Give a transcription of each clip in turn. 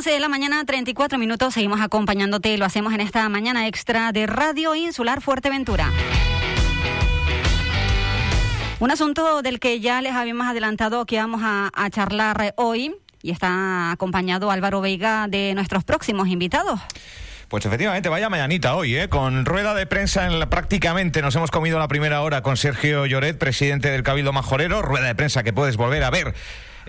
11 de la mañana, 34 minutos. Seguimos acompañándote. Lo hacemos en esta mañana extra de Radio Insular Fuerteventura. Un asunto del que ya les habíamos adelantado que vamos a, a charlar hoy y está acompañado Álvaro Veiga de nuestros próximos invitados. Pues efectivamente, vaya mañanita hoy, ¿eh? con rueda de prensa en la, prácticamente nos hemos comido la primera hora con Sergio Lloret, presidente del Cabildo Majorero, rueda de prensa que puedes volver a ver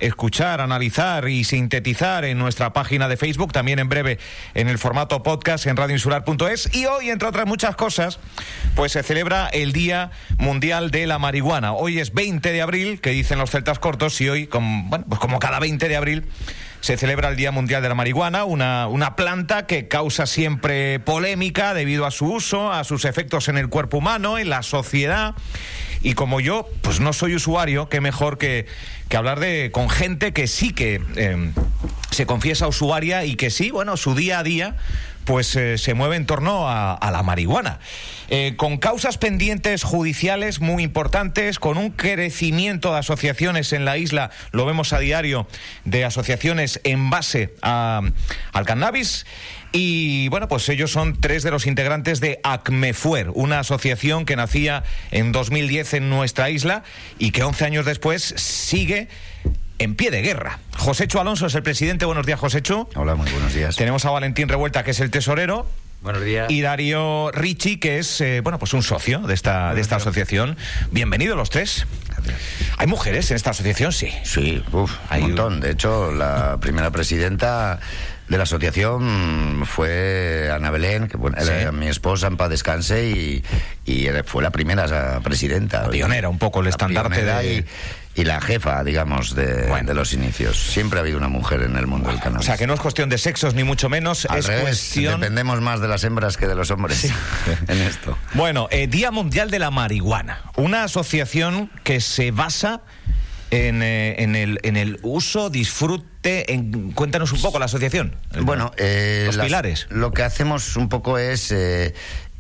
escuchar, analizar y sintetizar en nuestra página de Facebook, también en breve en el formato podcast en radioinsular.es. Y hoy, entre otras muchas cosas, pues se celebra el Día Mundial de la Marihuana. Hoy es 20 de abril, que dicen los celtas cortos, y hoy, como, bueno, pues como cada 20 de abril, se celebra el Día Mundial de la Marihuana, una, una planta que causa siempre polémica debido a su uso, a sus efectos en el cuerpo humano, en la sociedad. Y como yo, pues no soy usuario, qué mejor que, hablar de con gente que sí que eh, se confiesa usuaria y que sí, bueno, su día a día pues eh, se mueve en torno a, a la marihuana. Eh, con causas pendientes judiciales muy importantes, con un crecimiento de asociaciones en la isla, lo vemos a diario, de asociaciones en base a, al cannabis. Y bueno, pues ellos son tres de los integrantes de ACMEFUER, una asociación que nacía en 2010 en nuestra isla y que 11 años después sigue en pie de guerra. Josécho Alonso es el presidente. Buenos días, Josécho. Hola, muy buenos días. Tenemos a Valentín Revuelta, que es el tesorero. Buenos días. Y Darío Ricci, que es eh, bueno, pues un socio de esta, de esta asociación. Bienvenidos los tres. Gracias. ¿Hay mujeres en esta asociación? Sí. Sí, uf, Hay un un- montón. De hecho, la primera presidenta de la asociación fue Ana Belén, que bueno, Sí. era mi esposa en paz descanse y, y fue la primera presidenta. La pionera, un poco el estandarte de- Y, y la jefa, digamos, de, Bueno. de los inicios. Siempre ha habido una mujer en el mundo del O cannabis. sea, que no es cuestión de sexos ni mucho menos, Al es revés, cuestión... dependemos más de las hembras que de los hombres en esto. Bueno, eh, Día Mundial de la Marihuana, una asociación que se basa en, eh, en el, en el uso, disfrute, en, cuéntanos un poco la asociación. Bueno, eh, los las- pilares. Lo que hacemos un poco es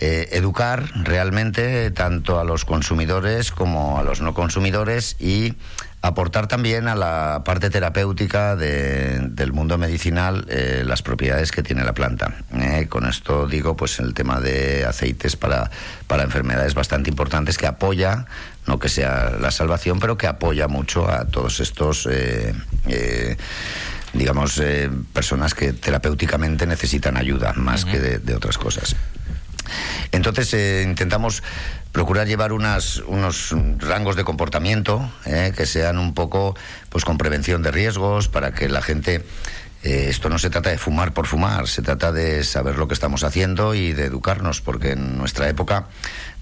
eh, educar realmente tanto a los consumidores como a los no consumidores y aportar también a la parte terapéutica de- del mundo medicinal eh, las propiedades que tiene la planta. Eh, con esto digo, pues el tema de aceites para, para enfermedades bastante importantes que apoya, no que sea la salvación, pero que apoya mucho a todos estos eh, digamos, eh, personas que terapéuticamente necesitan ayuda más que de, de otras cosas. Entonces eh, intentamos procurar llevar unas, unos rangos de comportamiento eh, que sean un poco pues con prevención de riesgos para que la gente eh, esto no se trata de fumar por fumar, se trata de saber lo que estamos haciendo y de educarnos, porque en nuestra época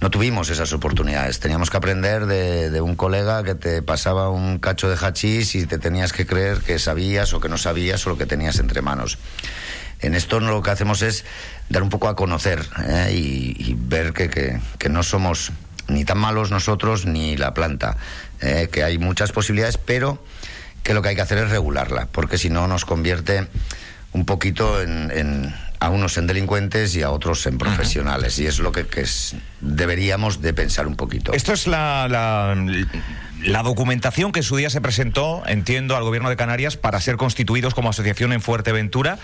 no tuvimos esas oportunidades. Teníamos que aprender de, de un colega que te pasaba un cacho de hachís y te tenías que creer que sabías o que no sabías o lo que tenías entre manos. En esto lo que hacemos es dar un poco a conocer ¿eh? y, y ver que, que- que no somos ni tan malos nosotros ni la planta, ¿eh? que hay muchas posibilidades, pero que lo que hay que hacer es regularla, porque si no nos convierte un poquito en, en- a unos en delincuentes y a otros en profesionales, y es lo que, que es- deberíamos de pensar un poquito. Esto es la, la, la documentación que en su día se presentó, entiendo, al gobierno de Canarias para ser constituidos como asociación en Fuerteventura.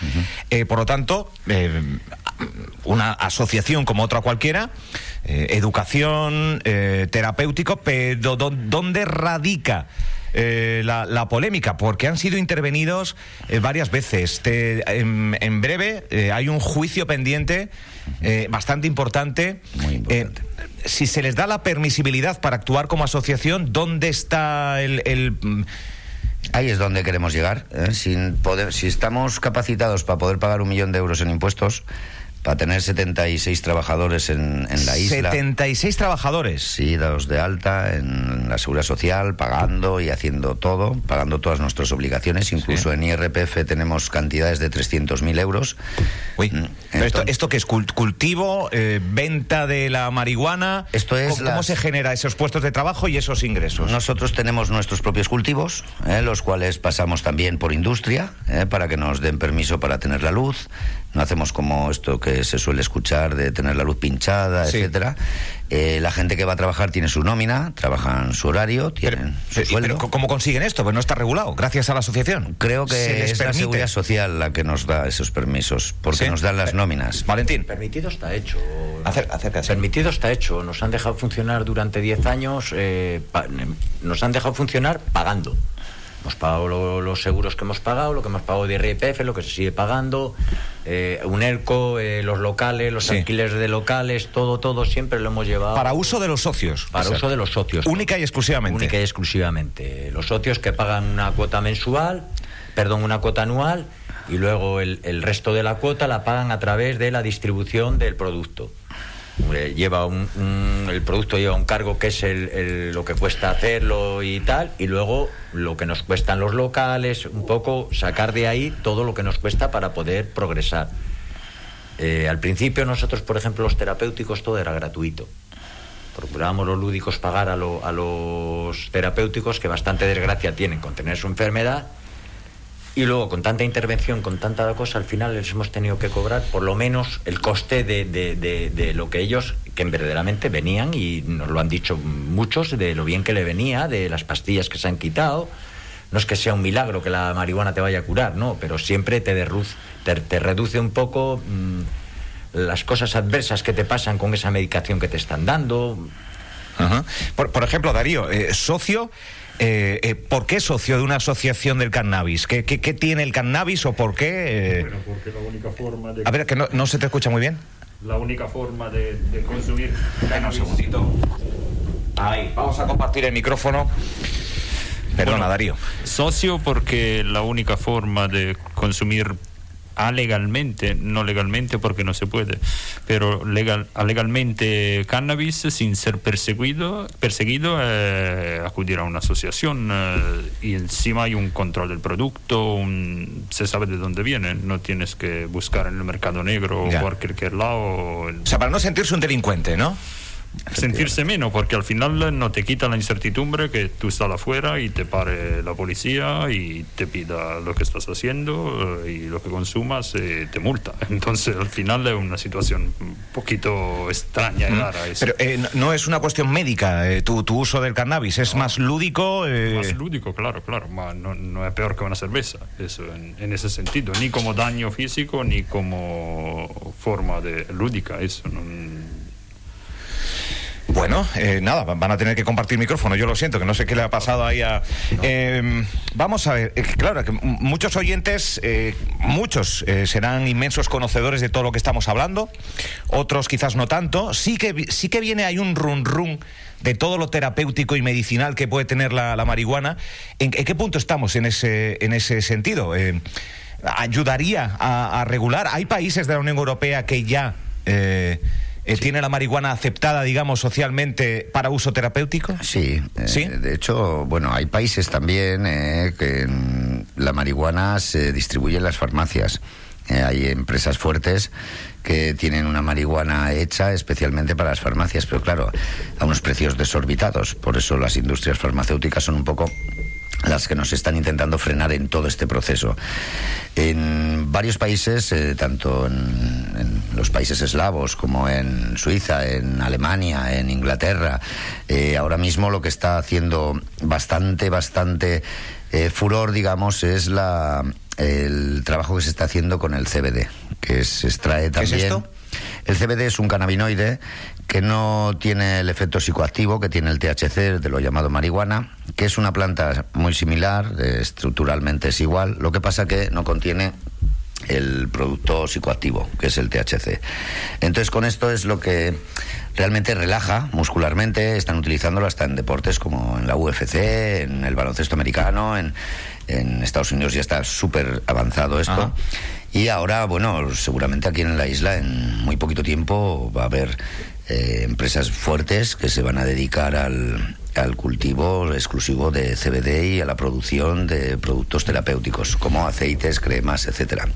Eh, por lo tanto, eh, una asociación como otra cualquiera, eh, educación, eh, terapéutico, pero ¿dó- ¿dónde radica? eh, la, la polémica, porque han sido intervenidos eh, varias veces. Te- en, en breve eh, hay un juicio pendiente bastante importante. Muy importante. Si se les da la permisibilidad para actuar como asociación, ¿dónde está el... el, mm, Ahí es donde queremos llegar. Sin poder, si estamos capacitados para poder pagar un millón de euros en impuestos, para tener 76 trabajadores en, en la isla. 76 trabajadores. Sí, dados de alta en la seguridad social, pagando y haciendo todo, pagando todas nuestras obligaciones. Incluso en IRPF tenemos cantidades de 300.000 euros. Uy, Mm, pero esto, ¿esto qué es? Cult- ¿Cultivo? eh, ¿Venta de la marihuana? Esto es ¿Cómo, se genera esos puestos de trabajo y esos ingresos? Nosotros tenemos nuestros propios cultivos, ¿eh? los cuales pasamos también por industria, ¿eh? para que nos den permiso para tener la luz. No hacemos como esto que se suele escuchar de tener la luz pinchada, Sí. etcétera. Eh, la gente que va a trabajar tiene su nómina, trabajan su horario, tienen su Pero, sueldo. pero ¿cómo consiguen esto? Pues no está regulado, gracias a la asociación. Creo que es la permite. seguridad social la que nos da esos permisos, porque ¿Sí? nos dan las nóminas. Valentín. Permitido está hecho. Acer- acércate. Permitido está hecho. Nos han dejado funcionar durante 10 años. eh, pa- nos han dejado funcionar pagando. Hemos pagado lo- los seguros que hemos pagado, lo que hemos pagado de IRPF, lo que se sigue pagando. Eh, UNERCO, eh, los locales, los Sí. alquileres de locales, todo, todo siempre lo hemos llevado. Para uso de los socios. Para uso de los socios. Única y exclusivamente. Única y exclusivamente. Los socios que pagan una cuota mensual, perdón, una cuota anual, y luego el, el resto de la cuota la pagan a través de la distribución del producto. Lleva un, el producto lleva un cargo que es el- lo que cuesta hacerlo y tal, y luego lo que nos cuestan los locales, un poco sacar de ahí todo lo que nos cuesta para poder progresar. Eh, al principio nosotros, por ejemplo, los terapéuticos todo era gratuito. Procurábamos los lúdicos pagar a, lo- a los terapéuticos que bastante desgracia tienen con tener su enfermedad y luego con tanta intervención, con tanta cosa, al final les hemos tenido que cobrar por lo menos el coste de, de- de- lo que ellos, que verdaderamente venían y nos lo han dicho muchos, de lo bien que le venía, de las pastillas que se han quitado. No es que sea un milagro que la marihuana te vaya a curar, no, pero siempre te, derruz- te, te reduce un poco mm, las cosas adversas que te pasan con esa medicación que te están dando. Ajá. Por, por ejemplo, Darío, eh, socio, eh, eh, ¿por qué socio de una asociación del cannabis? ¿Qué, qué- qué tiene el cannabis o por qué? eh? Bueno, porque la única forma de A ver, que no, no se te escucha muy bien. la única forma de, de consumir Venga, un cannabis- segundito. Ahí, vamos a compartir el micrófono. Perdona, Bueno. Darío. socio porque la única forma de consumir alegalmente, no legalmente porque no se puede, pero legal, legalmente cannabis sin ser perseguido, perseguido eh, acudir a una asociación eh, y encima hay un control del producto, un- se sabe de dónde viene, no tienes que buscar en el mercado negro Ya. o por cualquier lado. O sea, para no sentirse un delincuente, ¿no? Sentirse menos, porque al final no te quita la incertidumbre que tú estás afuera y te pare la policía y te pida lo que estás haciendo eh, y lo que consumas eh, te multa. Entonces al final es una situación un poquito extraña y rara. eso. Pero eh, no- es una cuestión médica eh, tu, tu uso del cannabis, es más lúdico. eh, Más lúdico, claro, claro, no, no es peor que una cerveza, eso en, en ese sentido, ni como daño físico ni como forma de lúdica, eso no- Bueno, eh, nada, van a tener que compartir micrófono. Yo lo siento, que no sé qué le ha pasado ahí a. Eh, vamos a ver, eh, claro, que muchos oyentes, eh, muchos eh, serán inmensos conocedores de todo lo que estamos hablando, otros quizás no tanto. Sí que, sí que viene ahí un run run de todo lo terapéutico y medicinal que puede tener la, la marihuana. ¿En, qué punto estamos en ese, en ese sentido? Eh, ¿Ayudaría a, a regular? ¿Hay países de la Unión Europea que ya. Eh, ¿Tiene la marihuana aceptada, digamos, socialmente para uso terapéutico? Sí, eh, ¿Sí? de hecho, bueno, hay países también eh, que la marihuana se distribuye en las farmacias. Eh, hay empresas fuertes que tienen una marihuana hecha especialmente para las farmacias, pero claro, a unos precios desorbitados. Por eso las industrias farmacéuticas son un poco las que nos están intentando frenar en todo este proceso. En varios países, eh, tanto en, en los países eslavos como en Suiza, en Alemania, en Inglaterra, eh, ahora mismo lo que está haciendo bastante, bastante eh, furor, digamos, es la, el trabajo que se está haciendo con el CBD, que se extrae ¿Qué es también. esto? El CBD es un cannabinoide que no tiene el efecto psicoactivo que tiene el THC, de lo llamado marihuana, que es una planta muy similar, estructuralmente es igual, lo que pasa que no contiene el producto psicoactivo, que es el THC. Entonces, con esto es lo que realmente relaja muscularmente. Están utilizándolo hasta en deportes como en la UFC, en el baloncesto americano, en, en Estados Unidos ya está súper avanzado esto. Ajá. Y ahora, bueno, seguramente aquí en la isla en muy poquito tiempo va a haber eh, empresas fuertes que se van a dedicar al, al cultivo exclusivo de CBD y a la producción de productos terapéuticos, como aceites, cremas, etcétera.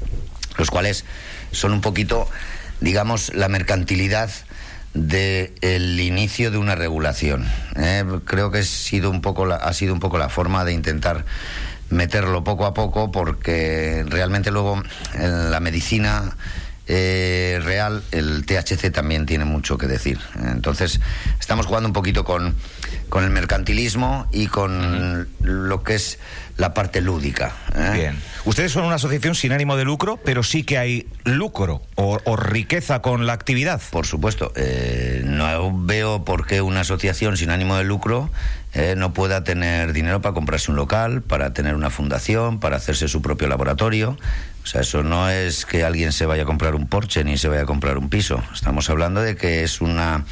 Los cuales son un poquito, digamos, la mercantilidad del inicio de una regulación. ¿eh? Creo que ha sido un poco la, ha sido un poco la forma de intentar meterlo poco a poco porque realmente luego en la medicina eh, real, el THC también tiene mucho que decir. Entonces, estamos jugando un poquito con, con el mercantilismo y con lo que es la parte lúdica. ¿eh? Bien. Ustedes son una asociación sin ánimo de lucro, pero sí que hay lucro o, o riqueza con la actividad. Por supuesto, eh, no veo por qué una asociación sin ánimo de lucro eh, no pueda tener dinero para comprarse un local, para tener una fundación, para hacerse su propio laboratorio. O sea, eso no es que alguien se vaya a comprar un Porsche ni se vaya a comprar un piso. Estamos hablando de que es una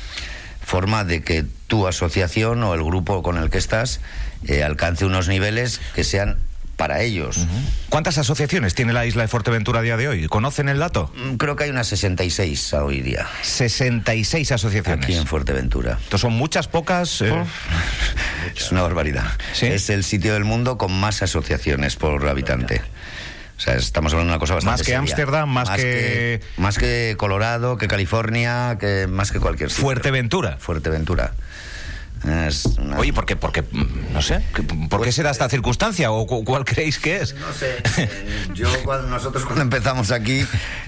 forma de que tu asociación o el grupo con el que estás eh, alcance unos niveles que sean para ellos. ¿Cuántas asociaciones tiene la isla de Fuerteventura a día de hoy? ¿Conocen el dato? Mm, Creo que hay unas 66 hoy día 66 asociaciones. aquí en Fuerteventura. Entonces son muchas, pocas. eh, Es una barbaridad. ¿Sí? Es el sitio del mundo con más asociaciones por habitante. O sea, estamos hablando de una cosa bastante Más que. Ámsterdam, más que- Más que Colorado, que California, que más que cualquier sitio. Fuerteventura. Fuerteventura. Es una- Oye, ¿por qué? Porque, mm, no sé, ¿qué- ¿por qué se da esta circunstancia? ¿O cu- cuál creéis que es? No sé, eh, yo cuando, nosotros cuando empezamos aquí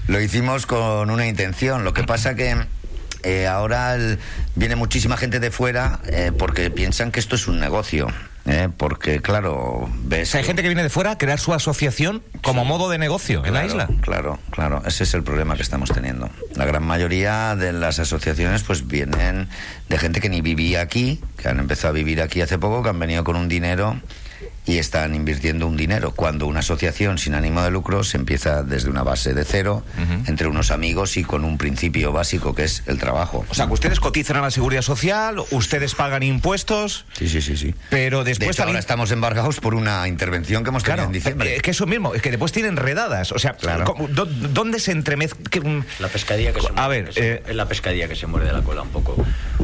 lo hicimos con una intención. Lo que pasa que eh, ahora el- viene muchísima gente de fuera eh, porque piensan que esto es un negocio. Eh, porque claro, O ves... sea, hay gente que viene de fuera a crear su asociación como modo de negocio en la isla. Claro, claro, ese es el problema que estamos teniendo. La gran mayoría de las asociaciones pues vienen de gente que ni vivía aquí, que han empezado a vivir aquí hace poco, que han venido con un dinero y están invirtiendo un dinero. Cuando una asociación sin ánimo de lucro se empieza desde una base de cero, entre unos amigos y con un principio básico que es el trabajo. O sea, que ustedes cotizan a la seguridad social, ustedes pagan impuestos, Sí, sí, sí, sí. pero De después hecho, ahora estamos embargados por una intervención que hemos tenido Claro, en diciembre. eh, es que eso mismo, es que después tienen redadas. O sea, Claro. ¿cómo- dó- ¿dónde se entremezcla? La pescadilla que se A muerde, ver, que se- eh, es la pescadilla que se muerde la cola un poco.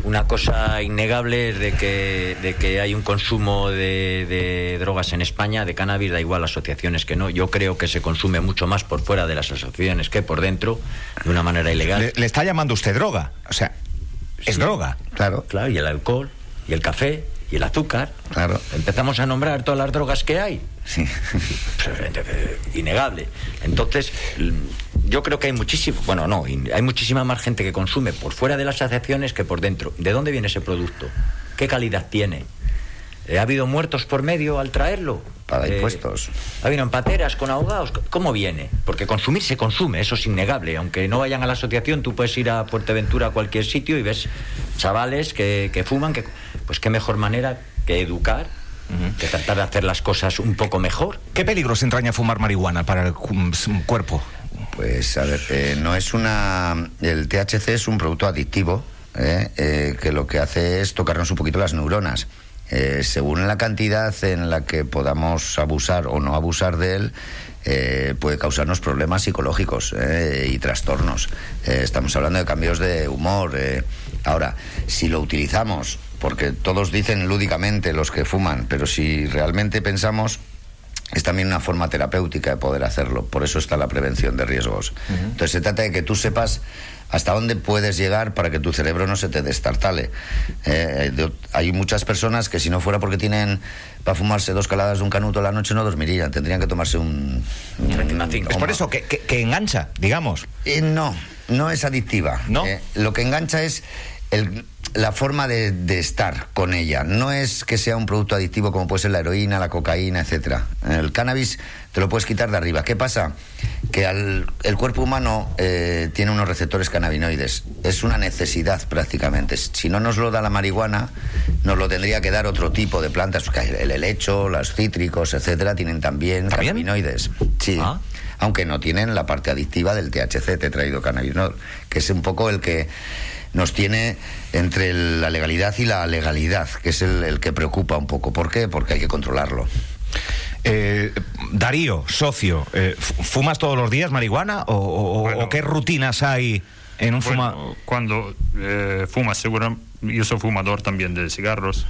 Una cosa innegable es de que, de que hay un consumo de, de drogas en España, de cannabis, da igual asociaciones que no. Yo creo que se consume mucho más por fuera de las asociaciones que por dentro, de una manera ilegal. le, le está llamando usted droga. O sea, es Sí. droga. Claro, Claro, y el alcohol, y el café, y el azúcar. claro. Empezamos a nombrar todas las drogas que hay. Sí. innegable. Entonces, yo creo que hay muchísimo, bueno, no, hay muchísima más gente que consume por fuera de las asociaciones que por dentro. ¿De dónde viene ese producto? ¿Qué calidad tiene? ¿Ha habido muertos por medio al traerlo? Paga Eh, impuestos. ¿Ha habido en pateras con ahogados? ¿Cómo viene? Porque consumir se consume, eso es innegable. Aunque no vayan a la asociación, tú puedes ir a Fuerteventura a cualquier sitio y ves chavales que, que fuman, que, pues qué mejor manera que educar, que tratar de hacer las cosas un poco mejor. ¿Qué peligros entraña fumar marihuana para el cu- cuerpo? Pues a ver, eh, no es una. El THC es un producto adictivo eh, eh, que lo que hace es tocarnos un poquito las neuronas. Eh, según la cantidad en la que podamos abusar o no abusar de él, eh, puede causarnos problemas psicológicos eh, y trastornos. Eh, estamos hablando de cambios de humor. eh. Ahora, si lo utilizamos, porque todos dicen lúdicamente los que fuman, pero si realmente pensamos, es también una forma terapéutica de poder hacerlo. Por eso está la prevención de riesgos. Entonces se trata de que tú sepas hasta dónde puedes llegar para que tu cerebro no se te destartale. Eh, de- hay muchas personas que si no fuera porque tienen para fumarse dos caladas de un canuto a la noche no dormirían. Tendrían que tomarse un... un-. Es por eso que, que- que engancha, digamos. eh, no, no es adictiva. ¿No? Eh, lo que engancha es el- la forma de, de estar con ella. No es que sea un producto adictivo como puede ser la heroína, la cocaína, etcétera. El cannabis te lo puedes quitar de arriba. ¿Qué pasa? Que al- el cuerpo humano eh, tiene unos receptores cannabinoides. Es una necesidad prácticamente. Si no nos lo da la marihuana, nos lo tendría que dar otro tipo de plantas. El helecho, los cítricos, etcétera, tienen también, ¿También? cannabinoides. Sí Ah. aunque no tienen la parte adictiva del THC, tetrahidrocannabinol, que es un poco el que nos tiene entre la legalidad y la legalidad, que es el, el que preocupa un poco. ¿Por qué? Porque hay que controlarlo. Eh, Darío, socio, eh, fu- ¿fumas todos los días marihuana o, o- o qué rutinas hay en un fuma? Bueno, cuando eh, fumas, seguro, yo soy fumador también de cigarros.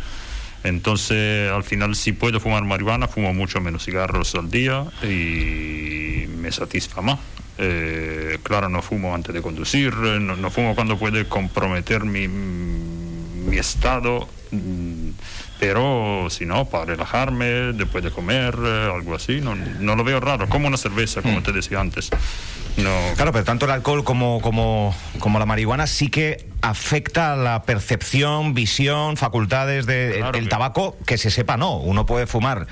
Entonces, al final, si puedo fumar marihuana, fumo mucho menos cigarros al día y me satisfa más. Eh, claro, no fumo antes de conducir, no, no fumo cuando puede comprometer mi, mi estado mm, Pero si no, para relajarme, después de comer, eh, algo así, no, no lo veo raro. Como una cerveza, como te decía antes. No, Claro, pero tanto el alcohol como, como, como la marihuana sí que afecta a la percepción, visión, facultades del Claro el que- tabaco, que se sepa, no. Uno puede fumar.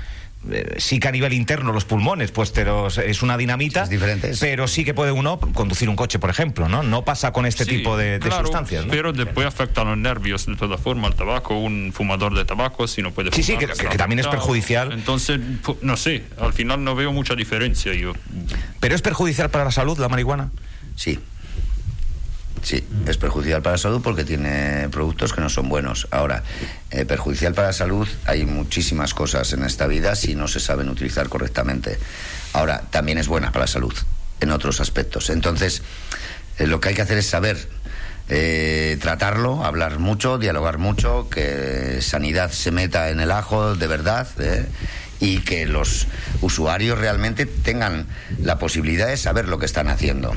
eh, sí que a nivel interno los pulmones, pues pero es una dinamita, es- pero sí que puede uno conducir un coche, por ejemplo, ¿no? No pasa con este Sí, tipo de, de claro, sustancias, ¿no? Pero después afecta a los nervios de todas formas. El tabaco, un fumador de tabaco, si no puede Sí, sí, fumar, que- que también es perjudicial. Entonces, no sé, al final no veo mucha diferencia yo. Pero es perjudicial para la salud la marihuana. Sí. Sí, es perjudicial para la salud porque tiene productos que no son buenos. Ahora, eh, perjudicial para la salud hay muchísimas cosas en esta vida si no se saben utilizar correctamente. Ahora, también es buena para la salud en otros aspectos. Entonces, eh, lo que hay que hacer es saber eh, tratarlo, hablar mucho, dialogar mucho, que sanidad se meta en el ajo de verdad. y que los usuarios realmente tengan la posibilidad de saber lo que están haciendo.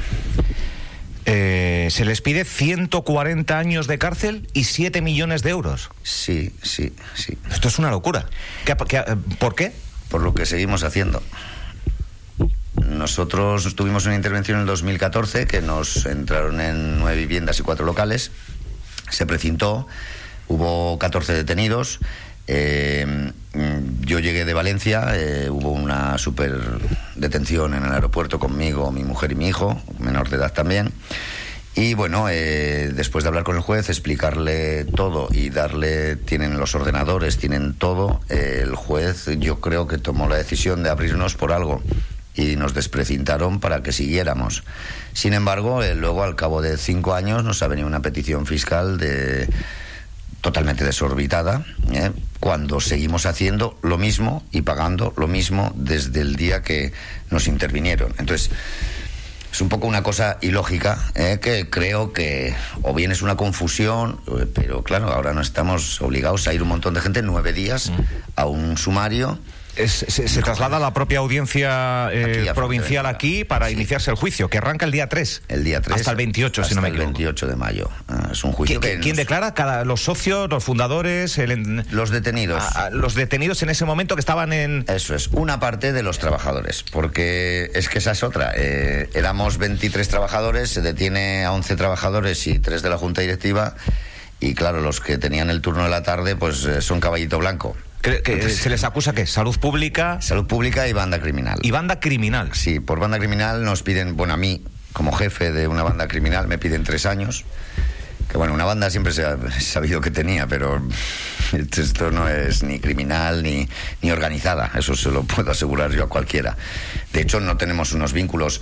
Eh, se les pide 140 años de cárcel y 7 millones de euros. Sí, sí, sí. Esto es una locura. ¿Qué- qué- ¿Por qué? Por lo que seguimos haciendo. Nosotros tuvimos una intervención en el 2014 que nos entraron en nueve viviendas y cuatro locales. Se precintó, hubo 14 detenidos. Eh, yo llegué de Valencia, eh, hubo una super detención en el aeropuerto conmigo, mi mujer y mi hijo, menor de edad también. Y bueno, eh, después de hablar con el juez, explicarle todo y darle, tienen los ordenadores, tienen todo, eh, el juez yo creo que tomó la decisión de abrirnos por algo y nos desprecintaron para que siguiéramos. Sin embargo, luego al cabo de cinco años nos ha venido una petición fiscal de totalmente desorbitada, ¿eh? cuando seguimos haciendo lo mismo y pagando lo mismo desde el día que nos intervinieron. Entonces, es un poco una cosa ilógica, ¿eh? que creo que o bien es una confusión, eh, pero claro, ahora no estamos obligados a ir un montón de gente nueve días a un sumario. Es- se, se traslada la propia audiencia eh, Aquí, a provincial aquí para Sí. iniciarse el juicio, que arranca el día 3. El día 3. Hasta el 28, si no me equivoco. el 28 de mayo. Ah, es un juicio ¿Qui- qui- que ¿Quién nos- declara? Cada, ¿Los socios, los fundadores? el Los detenidos. a- a- los detenidos en ese momento que estaban en... Eso es, una parte de los trabajadores, porque es que esa es otra. Eh, éramos 23 trabajadores, se detiene a 11 trabajadores y 3 de la Junta Directiva, y claro, los que tenían el turno de la tarde, pues eh, son caballito blanco. Que- que Entonces, se les acusa que salud pública Salud pública y banda criminal. y banda criminal. Sí, por banda criminal nos piden, bueno, a mí, como jefe de una banda criminal, me piden tres años. Que bueno, una banda siempre se ha sabido que tenía, pero esto no es ni criminal ni, ni organizada, eso se lo puedo asegurar yo a cualquiera. De hecho, no tenemos unos vínculos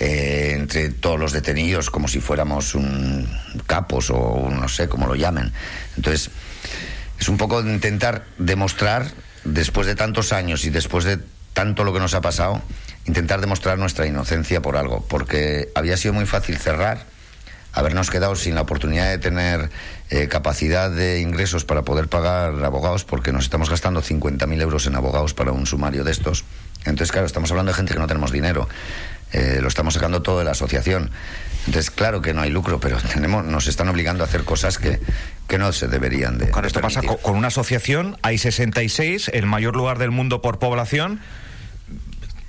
eh, entre todos los detenidos como si fuéramos un capos o un no sé cómo lo llamen. Entonces, es un poco intentar demostrar, después de tantos años y después de tanto lo que nos ha pasado, intentar demostrar nuestra inocencia por algo, porque había sido muy fácil cerrar, habernos quedado sin la oportunidad de tener eh, capacidad de ingresos para poder pagar abogados, porque nos estamos gastando 50.000 euros en abogados para un sumario de estos. Entonces, claro, estamos hablando de gente que no tenemos dinero. Eh, lo estamos sacando todo de la asociación. Entonces, claro que no hay lucro, pero tenemos, nos están obligando a hacer cosas que, que no se deberían de. Esto pasa con una asociación, hay 66, el mayor lugar del mundo por población.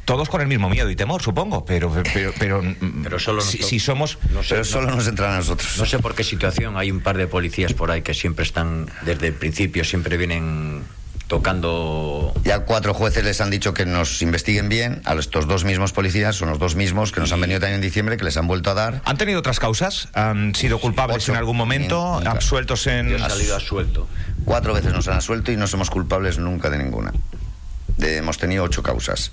Todos con el mismo miedo y temor, supongo, pero pero pero, Pero solo si, somos No sé, Pero no- solo nos entran a nosotros. No sé por qué situación hay un par de policías por ahí que siempre están, desde el principio, siempre vienen tocando. Ya cuatro jueces les han dicho que nos investiguen bien. A estos dos mismos policías, son los dos mismos que nos han venido también en diciembre, que les han vuelto a dar. ¿Han tenido otras causas? ¿Han sido culpables ocho. en algún momento? Nunca. ¿Absueltos en...? Yo he salido a suelto. Cuatro veces nos han asuelto y no somos culpables nunca de ninguna. De- hemos tenido ocho causas.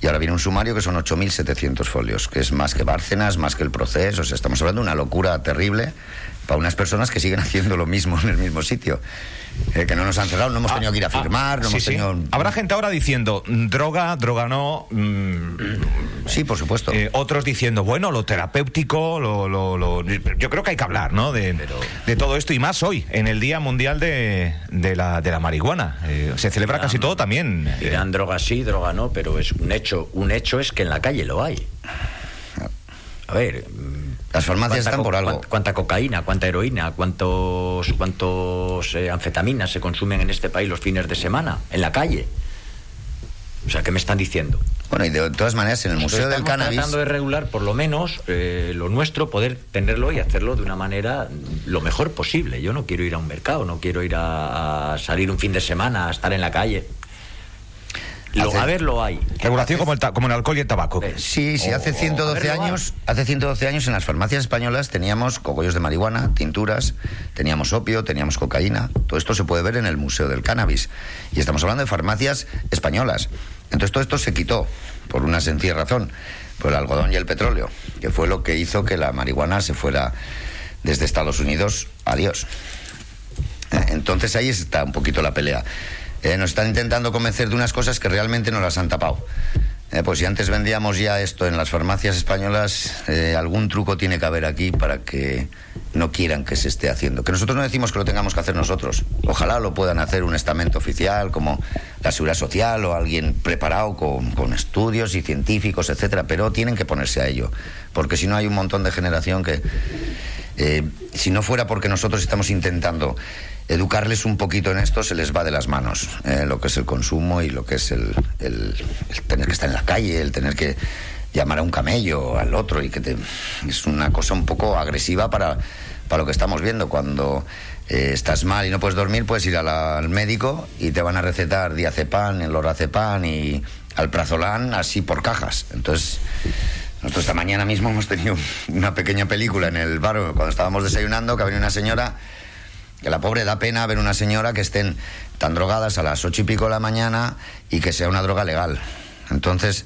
Y ahora viene un sumario que son 8.700 folios, que es más que Bárcenas, más que el proceso. O sea, estamos hablando de una locura terrible para unas personas que siguen haciendo lo mismo en el mismo sitio. Eh, que no nos han cerrado, no hemos tenido que ir a Ah, firmar, no sí, hemos sí. tenido... Habrá gente ahora diciendo droga, droga no. mm, Sí, por supuesto. eh, otros diciendo, bueno, lo terapéutico, lo, lo- lo- yo creo que hay que hablar, ¿no? De, de todo esto y más hoy, en el Día Mundial de, de la, de la Marihuana. Eh, se celebra casi todo también. Dirán droga sí, droga no, pero es un hecho, un hecho es que en la calle lo hay. A ver, Las farmacias ¿Cuánta están por algo. cuán- ¿Cuánta cocaína, cuánta heroína, cuántos, cuántos eh, anfetaminas se consumen en este país los fines de semana, en la calle? O sea, ¿qué me están diciendo? Bueno, y de todas maneras, en el Museo Entonces, del estamos Cannabis... tratando de regular, por lo menos, eh, lo nuestro, poder tenerlo y hacerlo de una manera lo mejor posible. Yo no quiero ir a un mercado, no quiero ir a, a salir un fin de semana, a estar en la calle. Lo, Hace- a ver, lo hay. Regulación como el, como el alcohol y el tabaco. Eh, Sí, sí, hace o- 112 a ver, lo años, hace 112 años en las farmacias españolas teníamos cogollos de marihuana, tinturas, teníamos opio, teníamos cocaína. Todo esto se puede ver en el Museo del Cannabis. Y estamos hablando de farmacias españolas. Entonces todo esto se quitó por una sencilla razón, por el algodón y el petróleo, que fue lo que hizo que la marihuana se fuera desde Estados Unidos a Dios. Eh, Entonces ahí está un poquito la pelea. Eh, nos están intentando convencer de unas cosas que realmente no las han tapado. Eh, pues si antes vendíamos ya esto en las farmacias españolas, eh, algún truco tiene que haber aquí para que no quieran que se esté haciendo. Que nosotros no decimos que lo tengamos que hacer nosotros. Ojalá lo puedan hacer un estamento oficial como la Seguridad Social o alguien preparado con, estudios y científicos, etcétera. Pero tienen que ponerse a ello, porque si no hay un montón de generación que eh, si no fuera porque nosotros estamos intentando educarles un poquito en esto, se les va de las manos eh, lo que es el consumo y lo que es el, el- tener que estar en la calle, el tener que llamar a un camello al otro y que te- es una cosa un poco agresiva para, para lo que estamos viendo. Cuando eh, estás mal y no puedes dormir, puedes ir la- al médico y te van a recetar diazepam, el lorazepam y alprazolam así por cajas. Entonces, nosotros esta mañana mismo hemos tenido una pequeña película en el bar cuando estábamos desayunando, que ha venido una señora, que la pobre da pena ver una señora que estén tan drogadas a las ocho y pico de la mañana y que sea una droga legal. Entonces,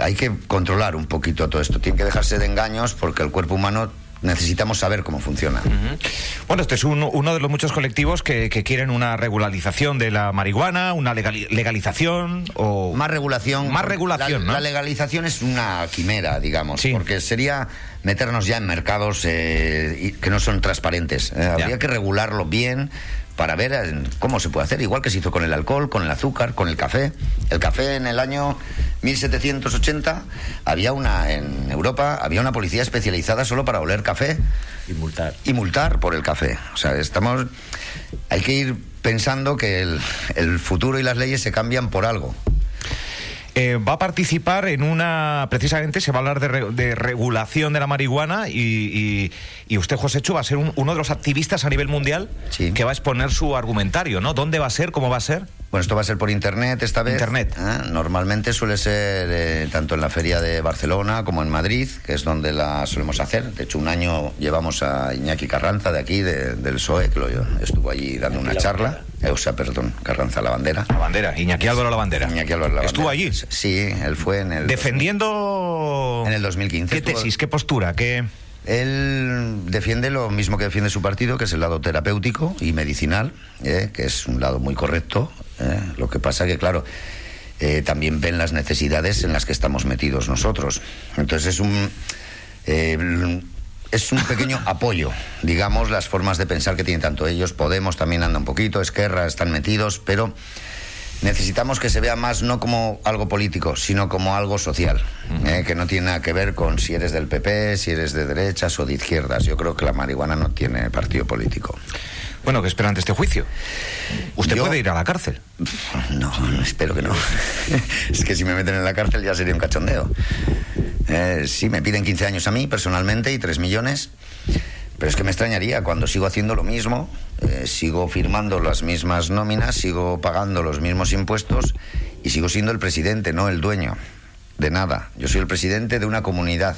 hay que controlar un poquito todo esto. Tiene que dejarse de engaños porque el cuerpo humano necesitamos saber cómo funciona. Bueno, este es un- uno de los muchos colectivos que, que quieren una regularización de la marihuana, una legali- legalización o... Más regulación. Más regulación, la, ¿no? la legalización es una quimera, digamos, Sí. porque sería meternos ya en mercados eh, que no son transparentes. Eh, habría que regularlo bien para ver eh, cómo se puede hacer, igual que se hizo con el alcohol, con el azúcar, con el café. El café en el año 1780 había una en Europa había una policía especializada solo para oler café Y multar. y multar por el café. O sea, estamos. Hay que ir pensando que el, el futuro y las leyes se cambian por algo. Eh, va a participar en una, precisamente se va a hablar de, re- de regulación de la marihuana y, y- y usted, José Chu, va a ser un- uno de los activistas a nivel mundial Sí. que va a exponer su argumentario, ¿no? ¿Dónde va a ser? ¿Cómo va a ser? Bueno, esto va a ser por internet esta vez. Internet. ¿eh? Normalmente suele ser eh, tanto en la feria de Barcelona como en Madrid, que es donde la solemos hacer. De hecho, un año llevamos a Iñaki Carranza de aquí, de- del PSOE, que lo, estuvo allí dando una la charla. Eh, o sea, perdón, Carranza la bandera. La bandera, Iñaki Álvaro la bandera. Iñaki Álvarez la ¿Estuvo bandera. allí? Sí, él fue en el. Defendiendo... En el 2015 ¿Qué estuvo- tesis, qué postura, qué...? Él defiende lo mismo que defiende su partido, que es el lado terapéutico y medicinal, ¿eh? que es un lado muy correcto. ¿Eh? Lo que pasa que, claro, eh, también ven las necesidades en las que estamos metidos nosotros. Entonces es un... eh, es un pequeño apoyo, digamos, las formas de pensar que tienen tanto ellos. Podemos también anda un poquito, Esquerra están metidos, pero necesitamos que se vea más no como algo político, sino como algo social, eh, que no tiene nada que ver con si eres del PP, si eres de derechas o de izquierdas. Yo creo que la marihuana no tiene partido político. Bueno, ¿qué espera ante este juicio? Usted Yo- puede ir a la cárcel. No, espero que no. es que si me meten en la cárcel ya sería un cachondeo. Eh, sí, me piden 15 años a mí personalmente y 3 millones. Pero es que me extrañaría cuando sigo haciendo lo mismo, eh, sigo firmando las mismas nóminas, sigo pagando los mismos impuestos y sigo siendo el presidente, no el dueño de nada. Yo soy el presidente de una comunidad,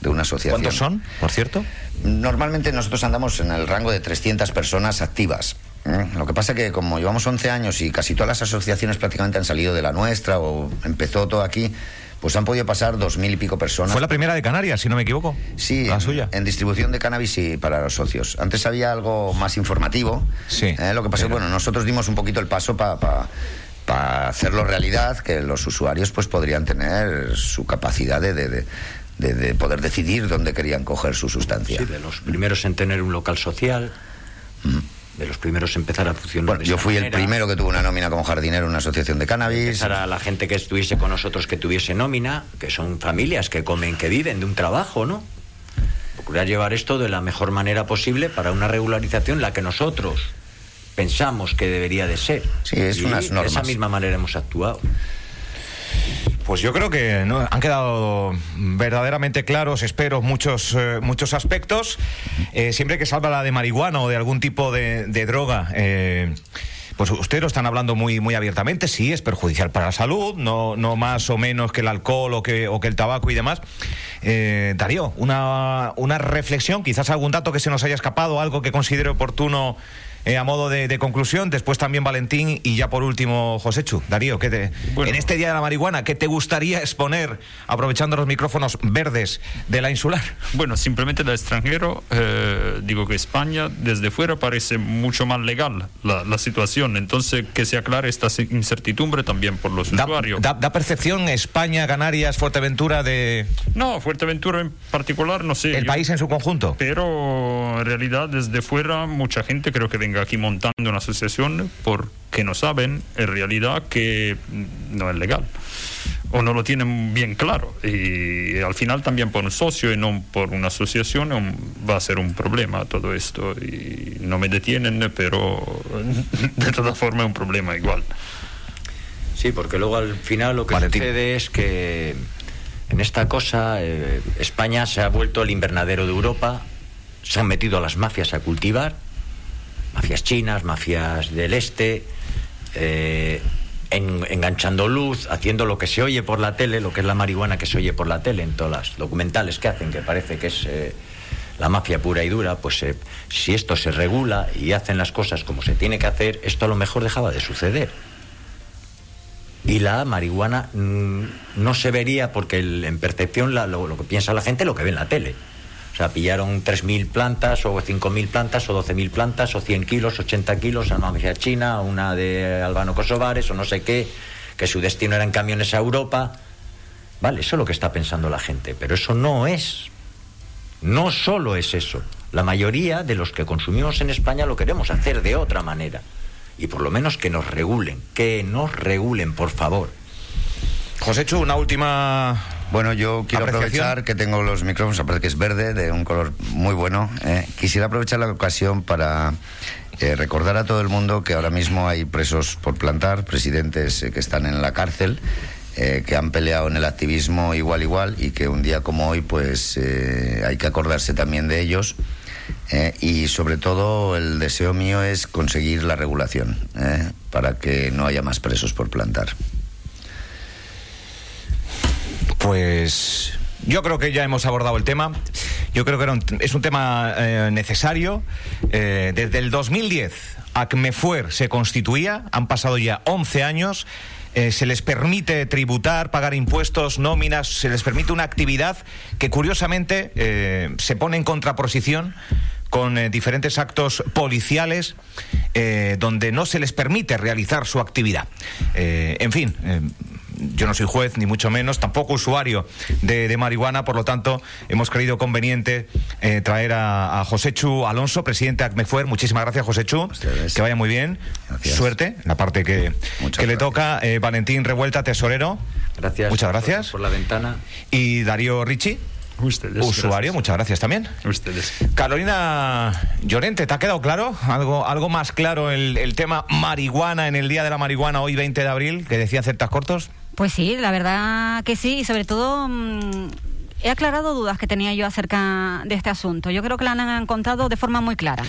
de una asociación. ¿Cuántos son, por cierto? Normalmente nosotros andamos en el rango de 300 personas activas. ¿eh? Lo que pasa que como llevamos 11 años y casi todas las asociaciones prácticamente han salido de la nuestra o empezó todo aquí, pues han podido pasar dos mil y pico personas. Fue la primera de Canarias, si no me equivoco. Sí, La en- suya. En distribución de cannabis y para los socios. Antes había algo más informativo. Sí, ¿eh? Lo que pasa es bueno, nosotros dimos un poquito el paso para hacerlo realidad, que los usuarios pues podrían tener su capacidad de, de- de- de- de poder decidir dónde querían coger su sustancia. Sí, de los primeros en tener un local social, de los primeros en empezar a funcionar. Bueno, yo fui el primero que tuvo una nómina como jardinero en una asociación de cannabis. Empezar a la gente que estuviese con nosotros que tuviese nómina, que son familias que comen, que viven de un trabajo, ¿no? procurar llevar esto de la mejor manera posible para una regularización la que nosotros pensamos que debería de ser. Sí, es y unas normas. De esa misma manera hemos actuado. Pues yo creo que ¿no? han quedado verdaderamente claros, espero, muchos, eh, muchos aspectos. Eh, siempre que salga la de marihuana o de algún tipo de, de droga, eh, pues ustedes lo están hablando muy, muy abiertamente. Sí, es perjudicial para la salud, no, no más o menos que el alcohol o que, o que el tabaco y demás. Eh, Darío, una, una reflexión, quizás algún dato que se nos haya escapado, algo que considere oportuno. Eh, a modo de, de conclusión, después también Valentín y ya por último Joséchu. Darío, ¿qué te, Bueno. en este Día de la Marihuana, ¿qué te gustaría exponer aprovechando los micrófonos verdes de la insular? Bueno, simplemente de extranjero, eh, digo que España desde fuera parece mucho más legal la, la situación. Entonces, que se aclare esta incertidumbre también por los Da, usuarios. da- da percepción España, Canarias, Fuerteventura de No, Fuerteventura en particular, no sé. el yo- país en su conjunto? Pero en realidad desde fuera mucha gente creo que venga aquí montando una asociación porque no saben en realidad que no es legal o no lo tienen bien claro y al final también por un socio y no por una asociación um, va a ser un problema todo esto y no me detienen pero de todas formas es un problema igual. Sí, porque luego al final lo que Valentín. sucede es que en esta cosa eh, España se ha vuelto el invernadero de Europa, se han metido a las mafias a cultivar, mafias chinas, mafias del este, eh, en- enganchando luz, haciendo lo que se oye por la tele, lo que es la marihuana que se oye por la tele en todas las documentales que hacen, que parece que es eh, la mafia pura y dura, pues eh, si esto se regula y hacen las cosas como se tiene que hacer, esto a lo mejor dejaba de suceder y la marihuana mm, no se vería porque en percepción lo, lo que piensa la gente lo que ve en la tele. O sea, pillaron 3.000 plantas o 5.000 plantas o 12.000 plantas o 100 kilos, 80 kilos a una mafia china, una de Albano Kosovares o no sé qué, que su destino era en camiones a Europa. Vale, eso es lo que está pensando la gente, pero eso no es. No solo es eso. La mayoría de los que consumimos en España lo queremos hacer de otra manera. Y por lo menos que nos regulen, que nos regulen, por favor. Joséchu, una última Bueno, yo quiero aprovechar que tengo los micrófonos, aparte que es verde, de un color muy bueno. eh, quisiera aprovechar la ocasión para eh, recordar a todo el mundo que ahora mismo hay presos por plantar, presidentes eh, que están en la cárcel, eh, que han peleado en el activismo igual igual y que un día como hoy pues eh, hay que acordarse también de ellos. y sobre todo el deseo mío es conseguir la regulación eh, para que no haya más presos por plantar. Pues yo creo que ya hemos abordado el tema. Yo creo que es un tema eh, necesario. Eh, desde el 2010, ACMEFUER se constituía, han pasado ya 11 años. Eh, se les permite tributar, pagar impuestos, nóminas, se les permite una actividad que curiosamente se pone en contraposición con diferentes actos policiales donde no se les permite realizar su actividad. En fin, yo no soy juez, ni mucho menos, tampoco usuario de, de marihuana, por lo tanto, hemos creído conveniente eh, traer a, a Joséchu Alonso, presidente de ACMEFUER. Muchísimas gracias, Joséchu. Ustedes. Que vaya muy bien. Gracias. Suerte, la parte que, que le toca. Eh, Valentín Revuelta, tesorero. Gracias. Muchas por- gracias. Por, la ventana. Y Darío Ricci, Ustedes. usuario. Muchas gracias también. Ustedes. Carolina Llorente, ¿te ha quedado claro? ¿Algo, algo más claro el, el tema marihuana en el Día de la Marihuana hoy 20 de abril, que decían celtas cortos? Pues sí, la verdad que sí, y sobre todo mm, he aclarado dudas que tenía yo acerca de este asunto. Yo creo que la han contado de forma muy clara.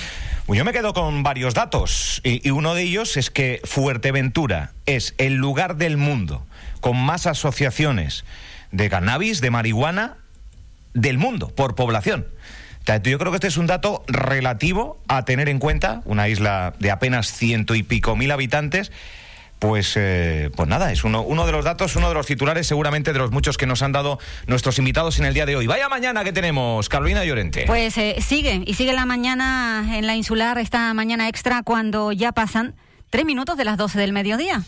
Pues yo me quedo con varios datos y, y uno de ellos es que Fuerteventura es el lugar del mundo con más asociaciones de cannabis, de marihuana, del mundo, por población. Yo creo que este es un dato relativo a tener en cuenta, una isla de apenas ciento y pico mil habitantes. Pues, eh, pues nada, es uno, uno de los datos, uno de los titulares seguramente de los muchos que nos han dado nuestros invitados en el día de hoy. Vaya mañana que tenemos, Carolina Llorente. Pues eh, sigue, y sigue la mañana en la insular, esta mañana extra, cuando ya pasan tres minutos de las 12 del mediodía.